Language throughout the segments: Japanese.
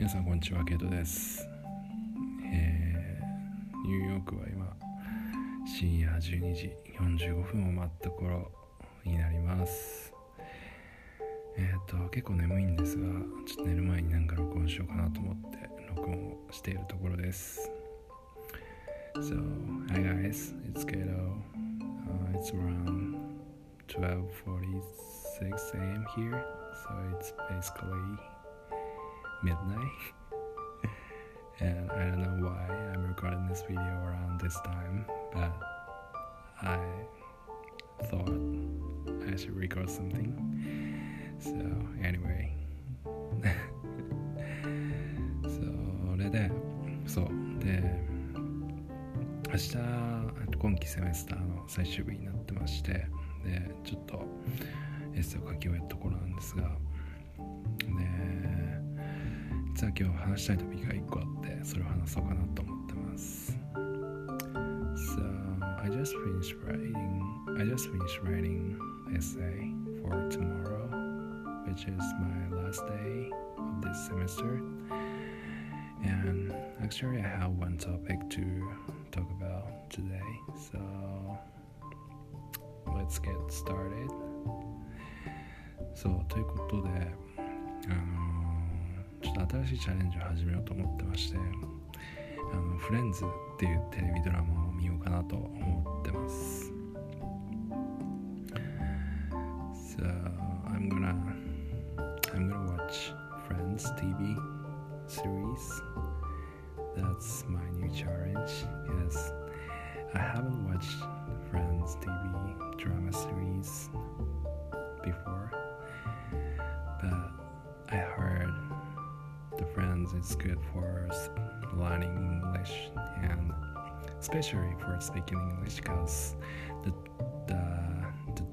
皆さんこんにちはケイトです、えーニューヨークは今深夜12時45分を待った頃になりますえっ、と結構眠いんですがちょっと寝る前になんか録音しようかなと思って録音をしているところです So, hi guys, it's Kato. Uh, it's around 12:46 a.m. here, so it's basically midnight. and I don't know why I'm recording this video around this time, but I thought I should record something. So, anyway. それで、そう。で、明日今期セメスターの最終日になってましてでちょっとエッセイを書き終えたところなんですがで実は今日話したいトピックが1個あってそれを話そうかなと思ってます So I just finished writing I just finished writing essay for tomorrow which is my last day of this semester and actually I have one topic to talk about today so let's get started そうということであの ちょっと新しいチャレンジを始めようと思ってましてあのフレンズっていうテレビドラマを見ようかなと思ってます So I'm gonna I'm gonna watch Friends TV series that's my new challenge because I haven't watched is good for s- learning English and especially for speaking English because the, the the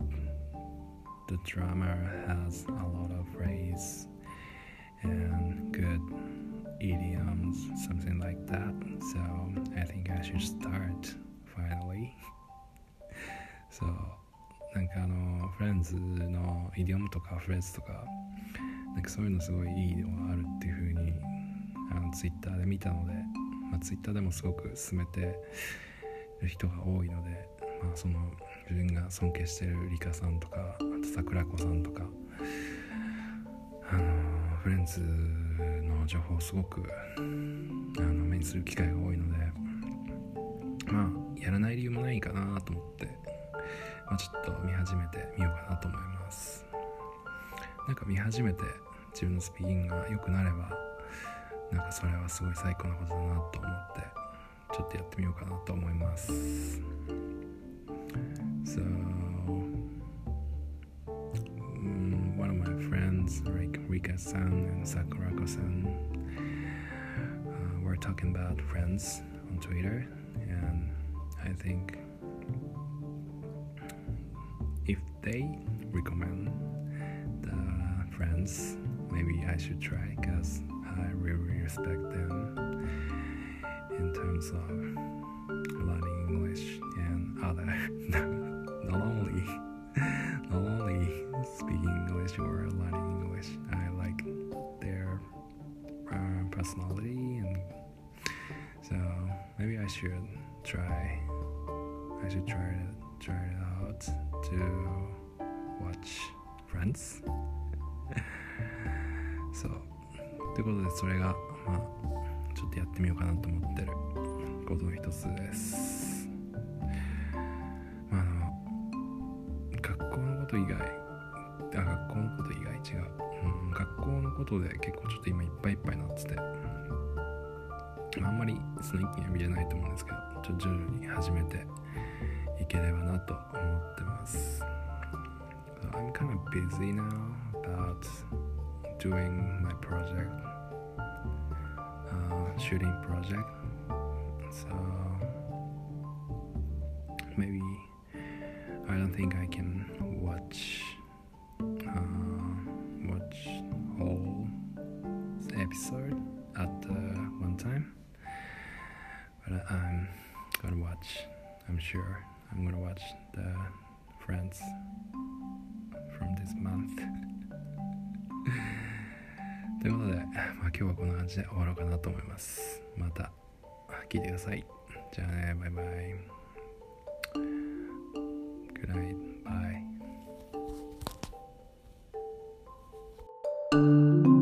the drama has a lot of phrase and good idioms, something like that. So I think I should start finally. so なんかあのフレンズのイディオムとかフレーズとかなんかそういうのすごいいいのがあるっていう風に あのツイッターで見たので、まあ、ツイッターでもすごく勧めてる人が多いので、まあ、その自分が尊敬してるリカさんとかあと桜子さんとかあのフレンズの情報をすごくあの目にする機会が多いのでまあやらない理由もないかなと思って、まあ、ちょっと見始めてみようかなと思います。なんか見始めて自分のスピーキングが良くなればなんかそれはすごい最高なことだなと思ってちょっとやってみようかなと思います So mm, one of my friends, like Rika-san and Sakurako-san, uh, were talking about friends on Twitter, and I think if they recommend the friends, maybe I should try because I really respect them in terms of learning English and other not only not only speaking English or learning English. I like their uh, personality and so maybe I should try I should try it try it out to watch Friends ということでそれがまあちょっとやってみようかなと思ってることの一つですまああの学校のこと以外あ学校のこと以外違う、うん、学校のことで結構ちょっと今いっぱいいっぱいなっててあんまりその一気には見れないと思うんですけどちょっと徐々に始めていければなと思ってます。I'm kind of busy now about doing my project, uh, shooting project. So maybe I don't think I can watch uh, watch whole episode at uh, one time. But I'm gonna watch. I'm sure I'm gonna watch the Friends from this month. 今日はこんな感じで終わろうかなと思います。また聞いてください。じゃあねバイバイ。Good night. Bye.